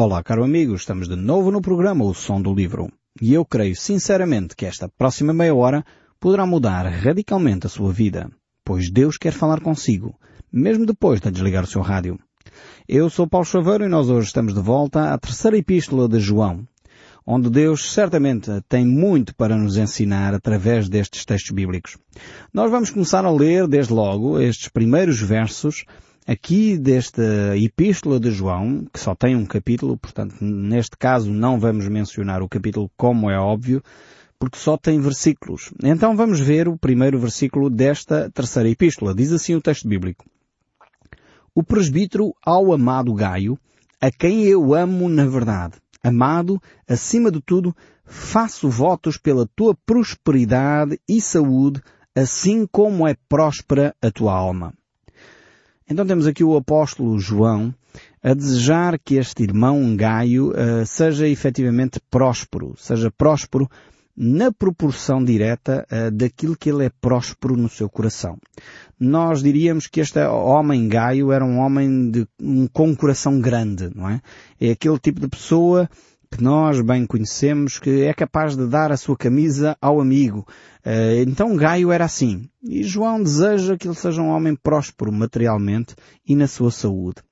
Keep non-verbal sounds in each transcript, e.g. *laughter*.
Olá, caro amigo, estamos de novo no programa O Som do Livro. E eu creio sinceramente que esta próxima meia hora poderá mudar radicalmente a sua vida, pois Deus quer falar consigo, mesmo depois de desligar o seu rádio. Eu sou Paulo Chaveiro e nós hoje estamos de volta à terceira epístola de João, onde Deus certamente tem muito para nos ensinar através destes textos bíblicos. Nós vamos começar a ler desde logo estes primeiros versos aqui desta epístola de João, que só tem um capítulo, portanto, neste caso não vamos mencionar o capítulo como é óbvio, porque só tem versículos. Então vamos ver o primeiro versículo desta terceira epístola. Diz assim o texto bíblico. O presbítero ao amado Gaio, a quem eu amo na verdade. Amado, acima de tudo, faço votos pela tua prosperidade e saúde, assim como é próspera a tua alma. Então temos aqui o apóstolo João a desejar que este irmão Gaio uh, seja efetivamente próspero, seja próspero na proporção direta uh, daquilo que ele é próspero no seu coração. Nós diríamos que este homem Gaio era um homem de, um, com um coração grande, não é? É aquele tipo de pessoa que nós bem conhecemos, que é capaz de dar a sua camisa ao amigo. Eh, então Gaio era assim. E João deseja que ele seja um homem próspero materialmente e na sua saúde.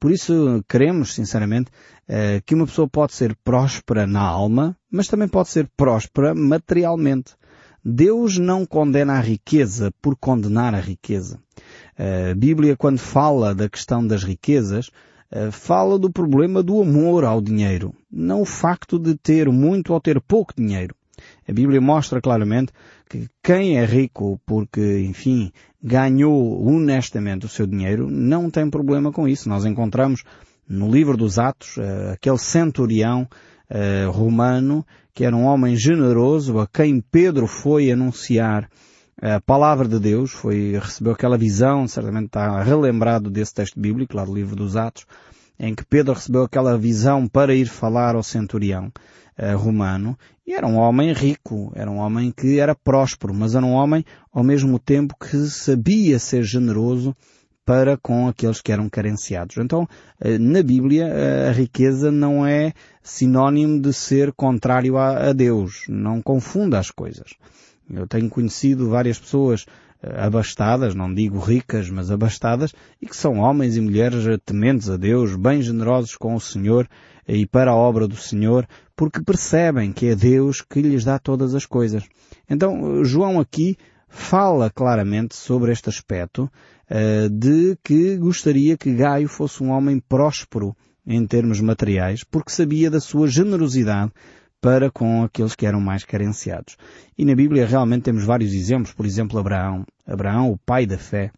Por isso queremos, sinceramente, eh, que uma pessoa pode ser próspera na alma, mas também pode ser próspera materialmente. Deus não condena a riqueza por condenar a riqueza. Eh, a Bíblia, quando fala da questão das riquezas, fala do problema do amor ao dinheiro, não o facto de ter muito ou ter pouco dinheiro. A Bíblia mostra claramente que quem é rico porque, enfim, ganhou honestamente o seu dinheiro, não tem problema com isso. Nós encontramos no livro dos Atos eh, aquele centurião uh, romano que era um homem generoso a quem Pedro foi anunciar a palavra de Deus, foi, recebeu aquela visão, certamente está relembrado desse texto bíblico, lá do livro dos Atos, em que Pedro recebeu aquela visão para ir falar ao centurião uh, romano, e era um homem rico, era um homem que era próspero, mas era um homem ao mesmo tempo que sabia ser generoso para com aqueles que eram carenciados. Então, uh, na Bíblia, uh, a riqueza não é sinónimo de ser contrário a Deus. Não confunda as coisas. Eu tenho conhecido várias pessoas eh, abastadas, não digo ricas, mas abastadas, e que são homens e mulheres tementes a Deus, bem generosos com o Senhor e para a obra do Senhor, porque percebem que é Deus que lhes dá todas as coisas. Então, João aqui fala claramente sobre este aspecto uh, de que gostaria que Gaio fosse um homem próspero em termos materiais, porque sabia da sua generosidade para com aqueles que eram mais carenciados. E na Bíblia realmente temos vários exemplos, por exemplo Abraão. Abraão, o pai da fé,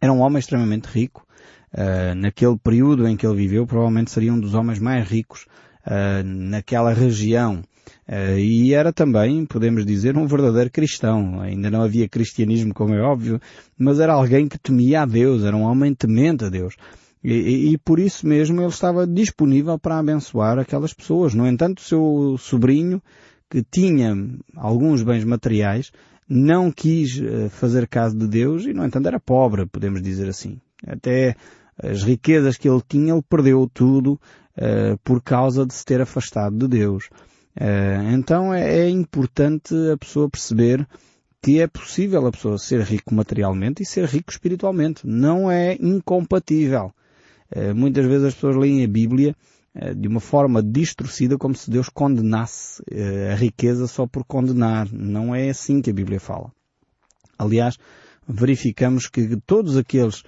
era um homem extremamente rico. Uh, naquele período em que ele viveu, provavelmente seria um dos homens mais ricos uh, naquela região. Uh, e era também, podemos dizer, um verdadeiro cristão. Ainda não havia cristianismo, como é óbvio, mas era alguém que temia a Deus, era um homem temente a Deus. E, e, por isso mesmo ele estava disponível para abençoar aquelas pessoas. No entanto, o seu sobrinho, que tinha alguns bens materiais, não quis eh, fazer caso de Deus e, no entanto, era pobre, podemos dizer assim. Até as riquezas que ele tinha, ele perdeu tudo uh, por causa de se ter afastado de Deus. Uh, então é, é importante a pessoa perceber que é possível a pessoa ser rico materialmente e ser rico espiritualmente. Não é incompatível. Eh, muitas vezes as pessoas leem a Bíblia eh, de uma forma distorcida como se Deus condenasse eh, a riqueza só por condenar. Não é assim que a Bíblia fala. Aliás, verificamos que todos aqueles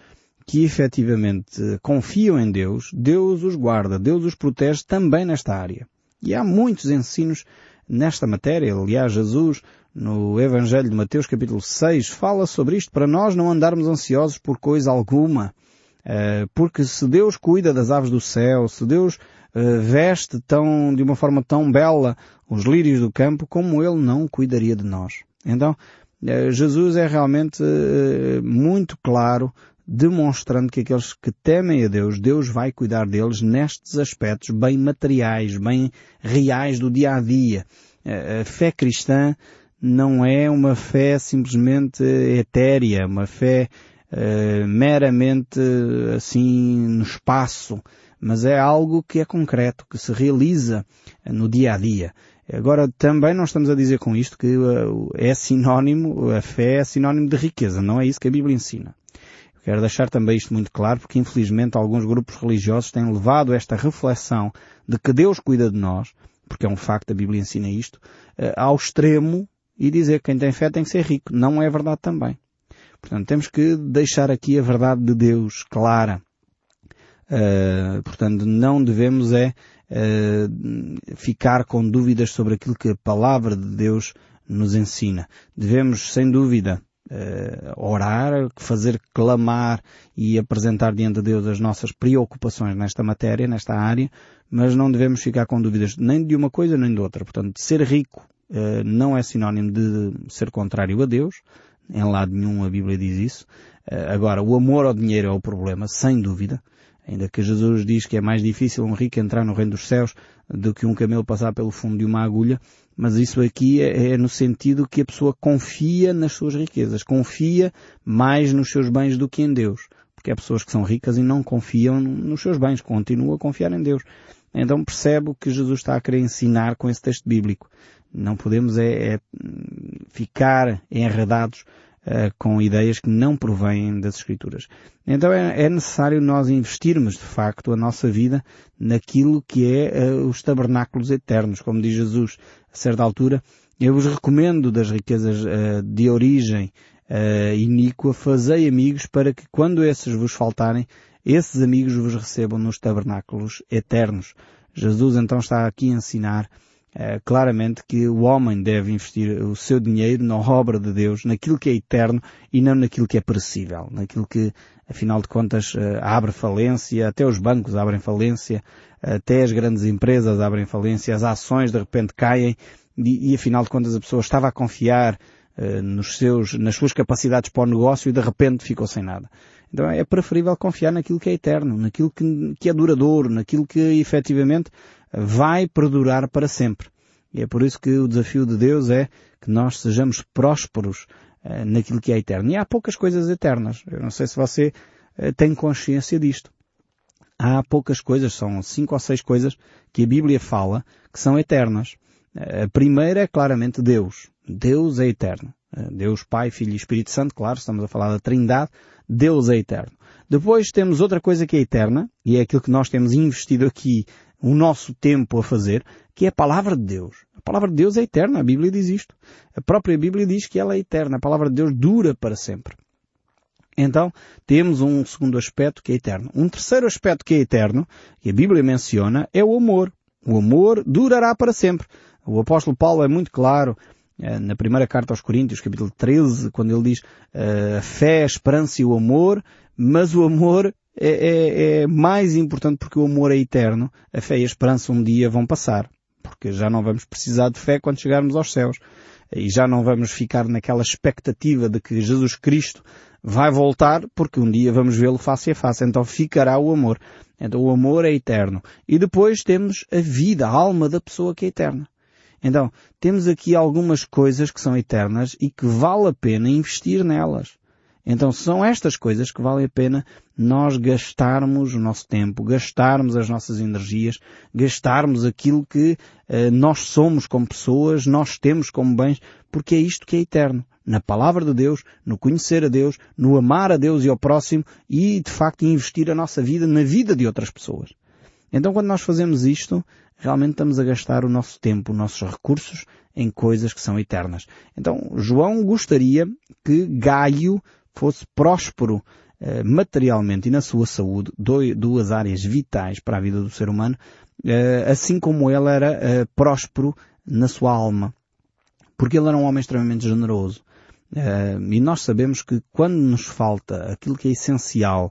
que efetivamente confiam em Deus, Deus os guarda, Deus os protege também nesta área. E há muitos ensinos nesta matéria. Aliás, Jesus, no Evangelho de Mateus capítulo 6, fala sobre isto para nós não andarmos ansiosos por coisa alguma. Eh, porque se Deus cuida das aves do céu, se Deus eh, veste tão, de uma forma tão bela os lírios do campo, como Ele não cuidaria de nós. Então, eh, Jesus é realmente muito claro, demonstrando que aqueles que temem a Deus, Deus vai cuidar deles nestes aspectos bem materiais, bem reais do dia a dia. A fé cristã não é uma fé simplesmente etérea, uma fé uh, meramente assim no espaço, mas é algo que é concreto, que se realiza no dia a dia. Agora, também não estamos a dizer com isto que uh, é sinónimo, a fé é sinónimo de riqueza, não é isso que a Bíblia ensina. Quero deixar também isto muito claro, porque infelizmente alguns grupos religiosos têm levado esta reflexão de que Deus cuida de nós, porque é um facto, a Bíblia ensina isto, ao extremo e dizer que quem tem fé tem que ser rico. Não é verdade também. Portanto, temos que deixar aqui a verdade de Deus clara. Uh, portanto, não devemos é uh, ficar com dúvidas sobre aquilo que a palavra de Deus nos ensina. Devemos, sem dúvida, uh, orar, fazer clamar e apresentar diante de Deus as nossas preocupações nesta matéria, nesta área, mas não devemos ficar com dúvidas nem de uma coisa nem de outra. Portanto, ser rico não é sinónimo de ser contrário a Deus, em lado nenhum a Bíblia diz isso. Eh, agora, o amor ao dinheiro é o problema, sem dúvida. Ainda que Jesus diz que é mais difícil um rico entrar no reino dos céus do que um camelo passar pelo fundo de uma agulha, mas isso aqui é, é, no sentido que a pessoa confia nas suas riquezas, confia mais nos seus bens do que em Deus. Porque há pessoas que são ricas e não confiam nos seus bens, continuam a confiar em Deus. Então percebe o que Jesus está a querer ensinar com esse texto bíblico. Não podemos é, é ficar enredados uh, com ideias que não provêm das Escrituras. Então é, é, necessário nós investirmos de facto a nossa vida naquilo que é uh, os tabernáculos eternos, como diz Jesus a certa altura. Eu vos recomendo das riquezas uh, de origem iníqua, fazei amigos para que quando esses vos faltarem, esses amigos vos recebam nos tabernáculos eternos. Jesus então está aqui a ensinar é, claramente que o homem deve investir o seu dinheiro na obra de Deus, naquilo que é eterno e não naquilo que é perecível, naquilo que, afinal de contas, é, abre falência, até os bancos abrem falência, até as grandes empresas abrem falência, as ações de repente caem e, e afinal de contas a pessoa estava a confiar nos seus, nas suas capacidades para o negócio e de repente ficou sem nada. Então é preferível confiar naquilo que é eterno, naquilo que, que é duradouro, naquilo que efetivamente vai perdurar para sempre. E é por isso que o desafio de Deus é que nós sejamos prósperos uh, naquilo que é eterno. E há poucas coisas eternas. Eu não sei se você uh, tem consciência disto. Há poucas coisas, são cinco ou seis coisas que a Bíblia fala que são eternas. A primeira é claramente Deus. Deus é eterno. Deus Pai, Filho e Espírito Santo, claro, estamos a falar da Trindade. Deus é eterno. Depois temos outra coisa que é eterna, e é aquilo que nós temos investido aqui o nosso tempo a fazer, que é a palavra de Deus. A palavra de Deus é eterna, a Bíblia diz isto. A própria Bíblia diz que ela é eterna, a palavra de Deus dura para sempre. Então, temos um segundo aspecto que é eterno. Um terceiro aspecto que é eterno, que a Bíblia menciona, é o amor. O amor durará para sempre. O apóstolo Paulo é muito claro eh, na primeira carta aos Coríntios, capítulo 13, quando ele diz eh, a fé, a esperança e o amor, mas o amor é, é, é mais importante porque o amor é eterno. A fé e a esperança um dia vão passar. Porque já não vamos precisar de fé quando chegarmos aos céus. E já não vamos ficar naquela expectativa de que Jesus Cristo vai voltar porque um dia vamos vê-lo face a face. Então ficará o amor. Então o amor é eterno. E depois temos a vida, a alma da pessoa que é eterna. Então, temos aqui algumas coisas que são eternas e que vale a pena investir nelas. Então são estas coisas que vale a pena nós gastarmos o nosso tempo, gastarmos as nossas energias, gastarmos aquilo que uh, nós somos como pessoas, nós temos como bens, porque é isto que é eterno. Na palavra de Deus, no conhecer a Deus, no amar a Deus e ao próximo e, de facto, investir a nossa vida na vida de outras pessoas. Então quando nós fazemos isto, realmente estamos a gastar o nosso tempo, os nossos recursos em coisas que são eternas. Então João gostaria que Gaio fosse próspero eh, materialmente e na sua saúde, duas áreas vitais para a vida do ser humano, eh, assim como ele era eh, próspero na sua alma. Porque ele era um homem extremamente generoso. e nós sabemos que quando nos falta aquilo que é essencial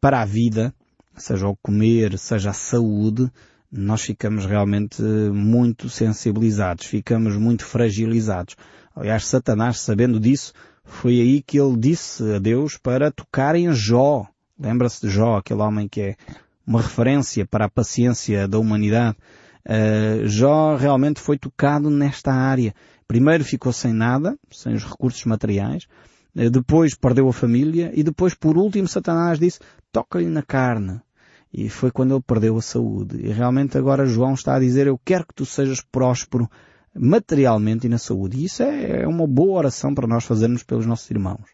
para a vida, seja o comer, seja a saúde, nós ficamos realmente muito sensibilizados, ficamos muito fragilizados. Aliás, Satanás, sabendo disso, foi aí que ele disse a Deus para tocar em Jó. Lembra-se de Jó, aquele homem que é uma referência para a paciência da humanidade. Uh, Jó realmente foi tocado nesta área. Primeiro ficou sem nada, sem os recursos materiais, depois perdeu a família e depois, por último, Satanás disse, toca-lhe na carne. e foi quando ele perdeu a saúde. E realmente agora João está a dizer, eu quero que tu sejas próspero materialmente e na saúde. E isso é uma boa oração para nós fazermos pelos nossos irmãos.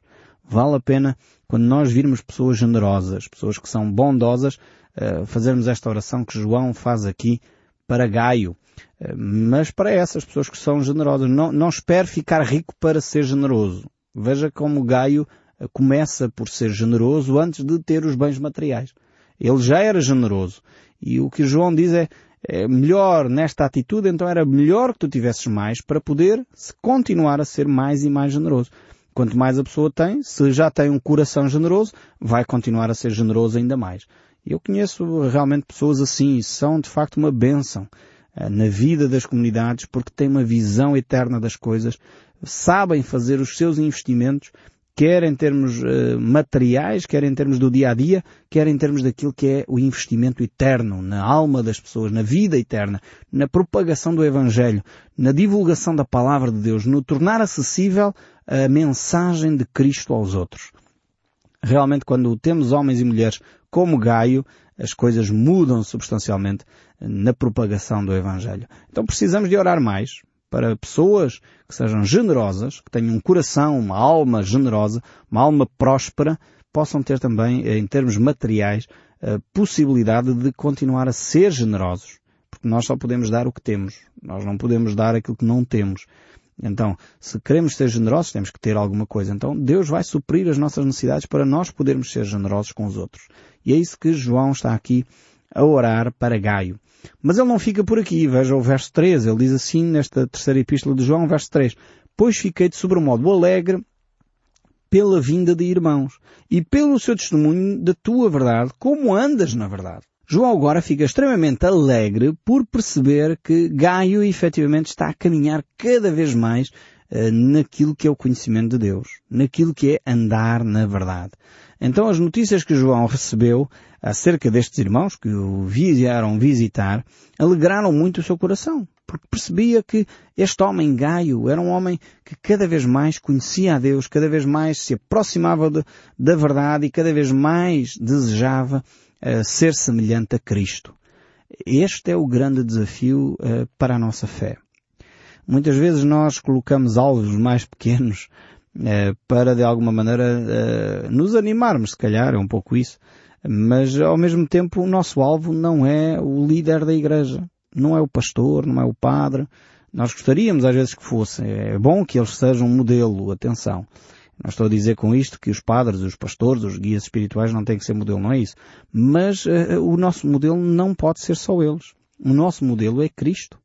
Vale a pena, quando nós virmos pessoas generosas, pessoas que são bondosas, eh, fazermos esta oração que João faz aqui para Gaio. Eh, mas para essas pessoas que são generosas, não, não espere ficar rico para ser generoso. Veja como Gaio eh, começa por ser generoso antes de ter os bens materiais. Ele já era generoso. E o que João diz é, é melhor nesta atitude, então era melhor que tu tivesses mais para poder continuar a ser mais e mais generoso. Quanto mais a pessoa tem, se já tem um coração generoso, vai continuar a ser generoso ainda mais. Eu conheço realmente pessoas assim, são de facto uma bênção na vida das comunidades porque têm uma visão eterna das coisas, sabem fazer os seus investimentos, quer em termos uh, materiais, quer em termos do dia a dia, quer em termos daquilo que é o investimento eterno na alma das pessoas, na vida eterna, na propagação do Evangelho, na divulgação da palavra de Deus, no tornar acessível a mensagem de Cristo aos outros. Realmente, quando temos homens e mulheres como Gaio, as coisas mudam substancialmente na propagação do Evangelho. Então precisamos de orar mais para pessoas que sejam generosas, que tenham um coração, uma alma generosa, uma alma próspera, possam ter também, em termos materiais, a possibilidade de continuar a ser generosos. Porque nós só podemos dar o que temos. Nós não podemos dar aquilo que não temos. Então, se queremos ser generosos, temos que ter alguma coisa. Então, Deus vai suprir as nossas necessidades para nós podermos ser generosos com os outros. E é isso que João está aqui a orar para Gaio. Mas ele não fica por aqui. Veja o verso 3. Ele diz assim nesta terceira epístola de João, verso 3. Pois fiquei de sobremodo alegre pela vinda de irmãos e pelo seu testemunho da tua verdade, como andas na verdade. João agora fica extremamente alegre por perceber que Gaio efetivamente está a caminhar cada vez mais naquilo que é o conhecimento de Deus, naquilo que é andar na verdade. Então as notícias que João recebeu acerca destes irmãos que o vieram visitar alegraram muito o seu coração, porque percebia que este homem Gaio era um homem que cada vez mais conhecia a Deus, cada vez mais se aproximava de, da verdade e cada vez mais desejava ser semelhante a Cristo. Este é o grande desafio uh, para a nossa fé. Muitas vezes nós colocamos alvos mais pequenos uh, para de alguma maneira uh, nos animarmos, se calhar é um pouco isso, mas ao mesmo tempo o nosso alvo não é o líder da igreja, não é o pastor, não é o padre. Nós gostaríamos às vezes que fosse. É bom que eles sejam um modelo, atenção. Não estou a dizer com isto que os padres, os pastores, os guias espirituais não têm que ser modelo, não é isso. Mas uh, o nosso modelo não pode ser só eles. O nosso modelo é Cristo.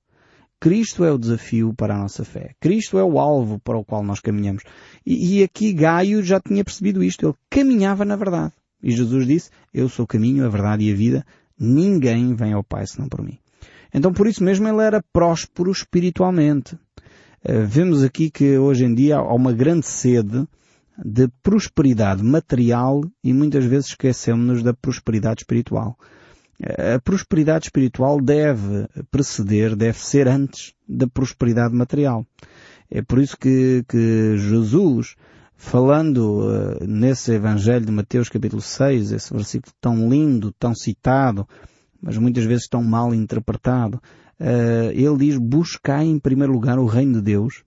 Cristo é o desafio para a nossa fé. Cristo é o alvo para o qual nós caminhamos. E, e aqui Gaio já tinha percebido isto. Ele caminhava na verdade. E Jesus disse, eu sou o caminho, a verdade e a vida. Ninguém vem ao Pai senão por mim. Então por isso mesmo ele era próspero espiritualmente. Uh, vemos aqui que hoje em dia há uma grande sede de prosperidade material e muitas vezes esquecemos-nos da prosperidade espiritual. A prosperidade espiritual deve preceder, deve ser antes da prosperidade material. É por isso que, que Jesus, falando uh, nesse Evangelho de Mateus capítulo 6, esse versículo tão lindo, tão citado, mas muitas vezes tão mal interpretado, uh, ele diz, buscai em primeiro lugar o reino de Deus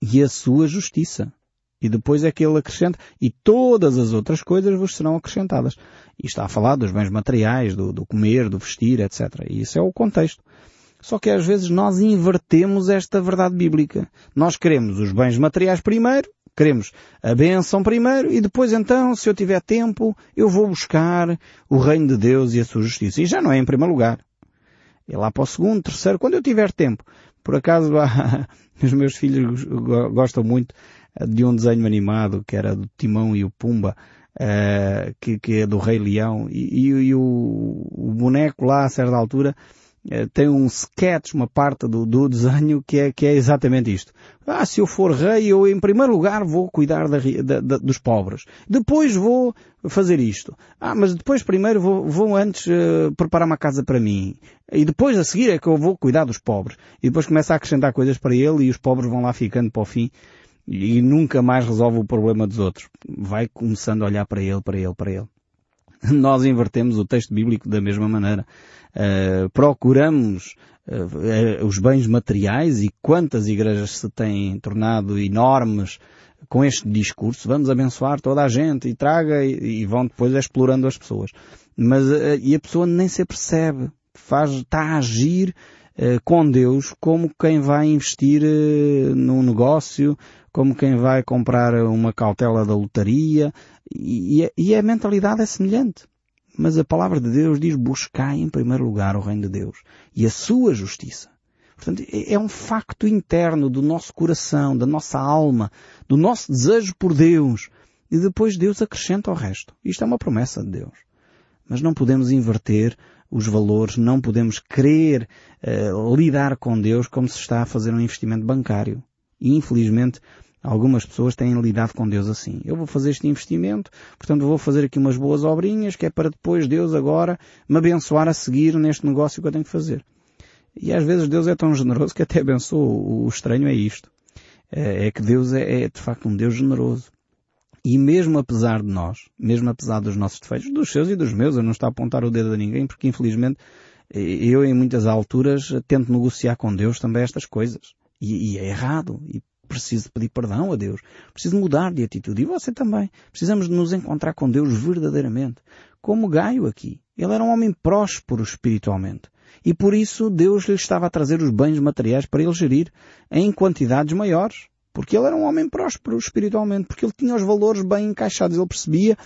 e a sua justiça. E depois é que ele acrescenta, e todas as outras coisas vos serão acrescentadas. E está a falar dos bens materiais, do, do comer, do vestir, etc. E isso é o contexto. Só que às vezes nós invertemos esta verdade bíblica. Nós queremos os bens materiais primeiro, queremos a benção primeiro e depois então, se eu tiver tempo, eu vou buscar o reino de Deus e a sua justiça. E já não é em primeiro lugar. É lá para o segundo, terceiro, quando eu tiver tempo. Por acaso, *laughs* os meus filhos gostam muito de um desenho animado que era do Timão e o Pumba, uh, que, que, é do Rei Leão, e, e, e o, o, boneco lá a certa altura uh, tem um sketch, uma parte do, do desenho que é, que é exatamente isto. Ah, se eu for rei, eu em primeiro lugar vou cuidar da, da, da, dos pobres. Depois vou fazer isto. Ah, mas depois primeiro vou, vou antes uh, preparar uma casa para mim. E depois a seguir é que eu vou cuidar dos pobres. E depois começa a acrescentar coisas para ele e os pobres vão lá ficando para o fim e nunca mais resolve o problema dos outros. Vai começando a olhar para ele, para ele, para ele. Nós invertemos o texto bíblico da mesma maneira. Uh, procuramos uh, os bens materiais e quantas igrejas se têm tornado enormes com este discurso, vamos abençoar toda a gente e traga e, e vão depois explorando as pessoas. Mas, uh, e a pessoa nem se percebe, faz, está a agir uh, com Deus como quem vai investir uh, num negócio, como quem vai comprar uma cautela da lotaria, e, e a mentalidade é semelhante. Mas a palavra de Deus diz buscai em primeiro lugar o reino de Deus e a sua justiça. Portanto, é, é um facto interno do nosso coração, da nossa alma, do nosso desejo por Deus. E depois Deus acrescenta o resto. Isto é uma promessa de Deus. Mas não podemos inverter os valores, não podemos querer uh, lidar com Deus como se está a fazer um investimento bancário. E infelizmente Algumas pessoas têm lidado com Deus assim. Eu vou fazer este investimento, portanto vou fazer aqui umas boas obrinhas, que é para depois Deus agora me abençoar a seguir neste negócio que eu tenho que fazer. E às vezes Deus é tão generoso que até abençoa. O estranho é isto. É, é que Deus é, é de facto um Deus generoso. E mesmo apesar de nós, mesmo apesar dos nossos defeitos, dos seus e dos meus, eu não estou a apontar o dedo a ninguém, porque infelizmente eu em muitas alturas tento negociar com Deus também estas coisas. E, e é errado. E preciso pedir perdão a Deus. Preciso mudar de atitude. E você também. Precisamos de nos encontrar com Deus verdadeiramente. Como Gaio aqui. Ele era um homem próspero espiritualmente. E por isso Deus lhe estava a trazer os bens materiais para ele gerir em quantidades maiores. Porque ele era um homem próspero espiritualmente. Porque ele tinha os valores bem encaixados. Ele percebia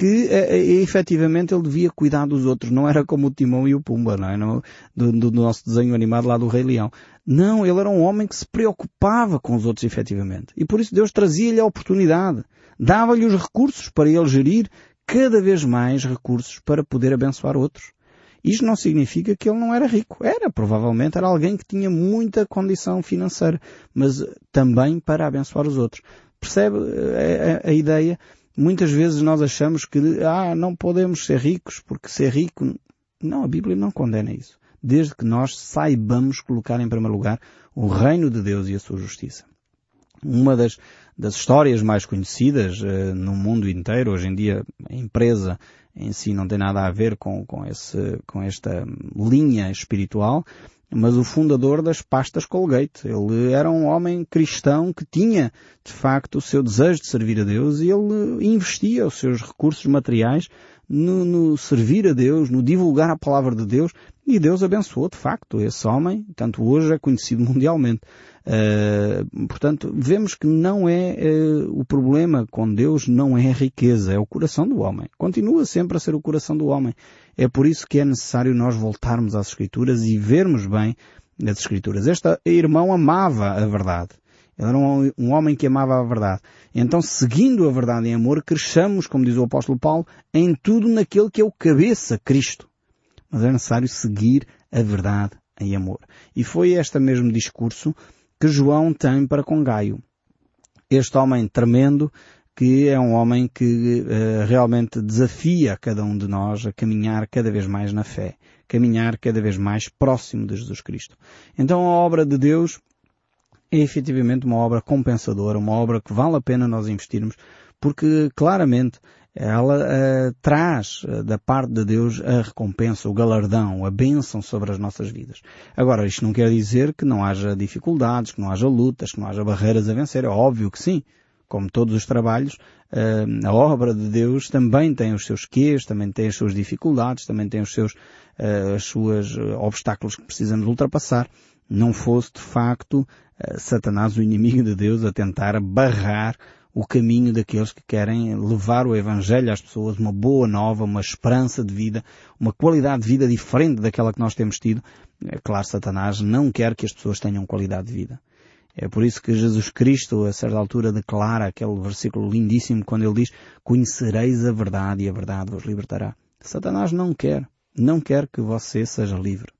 que é, efetivamente ele devia cuidar dos outros. Não era como o Timão e o Pumba, não é? No, do, do, nosso desenho animado lá do Rei Leão. Não, ele era um homem que se preocupava com os outros efetivamente. E por isso Deus trazia-lhe a oportunidade. Dava-lhe os recursos para ele gerir cada vez mais recursos para poder abençoar outros. Isto não significa que ele não era rico. Era, provavelmente, era alguém que tinha muita condição financeira, mas também para abençoar os outros. Percebe a, a, a ideia? Muitas vezes nós achamos que, ah, não podemos ser ricos porque ser rico... Não, a Bíblia não condena isso. Desde que nós saibamos colocar em primeiro lugar o reino de Deus e a sua justiça. Uma das, das histórias mais conhecidas uh, no mundo inteiro, hoje em dia a empresa em si não tem nada a ver com, com, esse, com esta linha espiritual, mas o fundador das pastas Colgate. Ele era um homem cristão que tinha, de facto, o seu desejo de servir a Deus e ele investia os seus recursos materiais no, no, servir a Deus, no divulgar a palavra de Deus, e Deus abençoou de facto esse homem, tanto hoje é conhecido *laughs* mundialmente. Uh, portanto, vemos que não é uh, o problema com Deus, não é a riqueza, é o coração do homem. Continua sempre a ser o coração do homem. É por isso que é necessário nós voltarmos às Escrituras e vermos bem as Escrituras. Este irmão amava a verdade. Ele era um, um, homem que amava a verdade. Então, seguindo a verdade em amor, cresçamos, como diz o apóstolo Paulo, em tudo naquele que é o cabeça, Cristo. Mas é necessário seguir a verdade em amor. E foi este mesmo discurso que João tem para com Gaio. Este homem tremendo, que é um homem que uh, realmente desafia cada um de nós a caminhar cada vez mais na fé, caminhar cada vez mais próximo de Jesus Cristo. Então a obra de Deus é efetivamente uma obra compensadora, uma obra que vale a pena nós investirmos, porque claramente ela uh, traz uh, da parte de Deus a recompensa, o galardão, a bênção sobre as nossas vidas. Agora, isto não quer dizer que não haja dificuldades, que não haja lutas, que não haja barreiras a vencer. É óbvio que sim. Como todos os trabalhos, uh, a obra de Deus também tem os seus quês, também tem as suas dificuldades, também tem os seus, as suas obstáculos que precisamos ultrapassar. Não fosse de facto Satanás, o inimigo de Deus, a tentar barrar o caminho daqueles que querem levar o Evangelho às pessoas, uma boa nova, uma esperança de vida, uma qualidade de vida diferente daquela que nós temos tido. É claro, Satanás não quer que as pessoas tenham qualidade de vida. É por isso que Jesus Cristo, a certa altura, declara aquele versículo lindíssimo quando ele diz, conhecereis a verdade e a verdade vos libertará. Satanás não quer, não quer que você seja livre.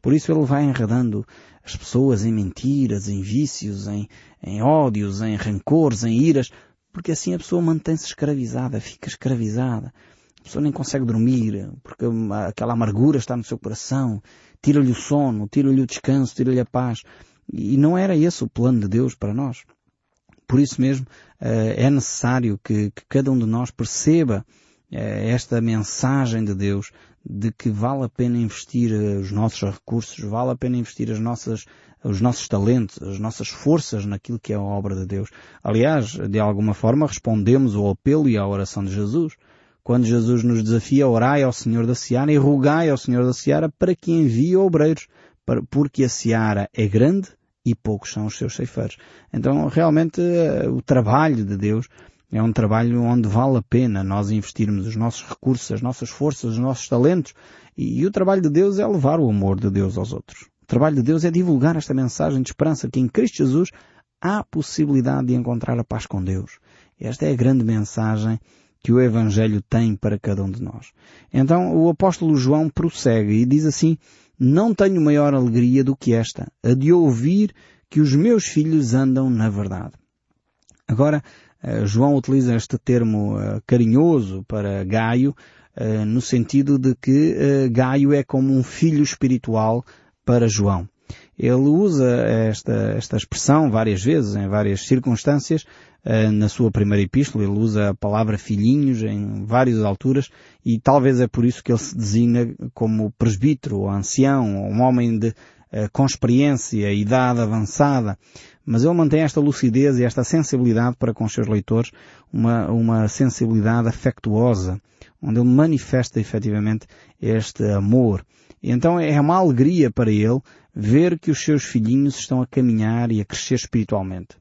Por isso ele vai enredando as pessoas em mentiras, em vícios, em, em ódios, em rancores, em iras, porque assim a pessoa mantém-se escravizada, fica escravizada. A pessoa nem consegue dormir, porque aquela amargura está no seu coração, tira-lhe o sono, tira-lhe o descanso, tira-lhe a paz. E não era esse o plano de Deus para nós. Por isso mesmo, eh, é necessário que, que cada um de nós perceba esta mensagem de Deus de que vale a pena investir eh, os nossos recursos, vale a pena investir as nossas, os nossos talentos, as nossas forças naquilo que é a obra de Deus. Aliás, de alguma forma respondemos ao apelo e à oração de Jesus. Quando Jesus nos desafia, orai ao Senhor da Seara e rogai ao Senhor da Seara para que envie obreiros, porque a Seara é grande e poucos são os seus ceifeiros. Então, realmente, eh, o trabalho de Deus é um trabalho onde vale a pena nós investirmos os nossos recursos, as nossas forças, os nossos talentos. E, e o trabalho de Deus é levar o amor de Deus aos outros. O trabalho de Deus é divulgar esta mensagem de esperança que em Cristo Jesus há possibilidade de encontrar a paz com Deus. Esta é a grande mensagem que o Evangelho tem para cada um de nós. Então o apóstolo João prossegue e diz assim, não tenho maior alegria do que esta, a de ouvir que os meus filhos andam na verdade. Agora, João utiliza este termo eh, carinhoso para Gaio, eh, no sentido de que Gaio é como um filho espiritual para João. Ele usa esta, esta expressão várias vezes, em várias circunstâncias, na sua primeira epístola, ele usa a palavra filhinhos em várias alturas e talvez é por isso que ele se designa como presbítero, ou ancião, ou um homem de, com experiência, idade avançada, mas ele mantém esta lucidez e esta sensibilidade para com os seus leitores, uma, uma sensibilidade afectuosa, onde ele manifesta efetivamente este amor. E então é uma alegria para ele ver que os seus filhinhos estão a caminhar e a crescer espiritualmente.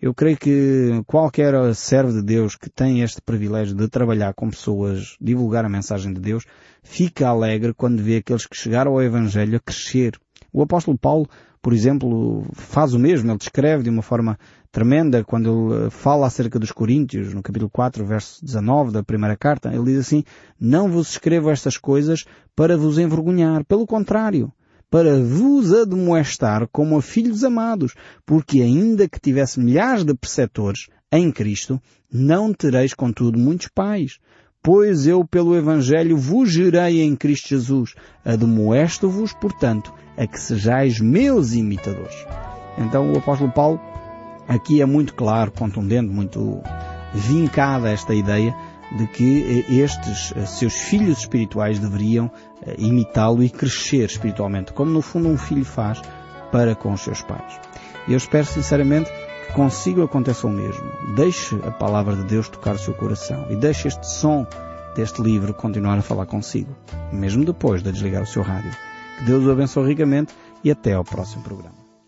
Eu creio que qualquer servo de Deus que tem este privilégio de trabalhar com pessoas, divulgar a mensagem de Deus, fica alegre quando vê aqueles que chegaram ao Evangelho a crescer. O apóstolo Paulo por exemplo, faz o mesmo. Ele descreve de uma forma tremenda quando ele fala acerca dos Coríntios, no capítulo 4, verso 19 da primeira carta. Ele diz assim, não vos escrevo estas coisas para vos envergonhar. Pelo contrário, para vos admoestar como a filhos amados, porque ainda que tivesse milhares de preceptores em Cristo, não tereis contudo muitos pais, pois eu pelo Evangelho vos gerei em Cristo Jesus, admoesto-vos, portanto, a que sejais meus imitadores. Então o apóstolo Paulo aqui é muito claro, contundente, muito vincada esta ideia de que eh, estes eh, seus filhos espirituais deveriam eh, imitá-lo e crescer espiritualmente, como no fundo um filho faz para com os seus pais. Eu espero sinceramente consigo aconteça o mesmo. Deixe a palavra de Deus tocar o seu coração e deixe este som deste livro continuar a falar consigo, mesmo depois de desligar o seu rádio. Que Deus o abençoe ricamente e até ao próximo programa.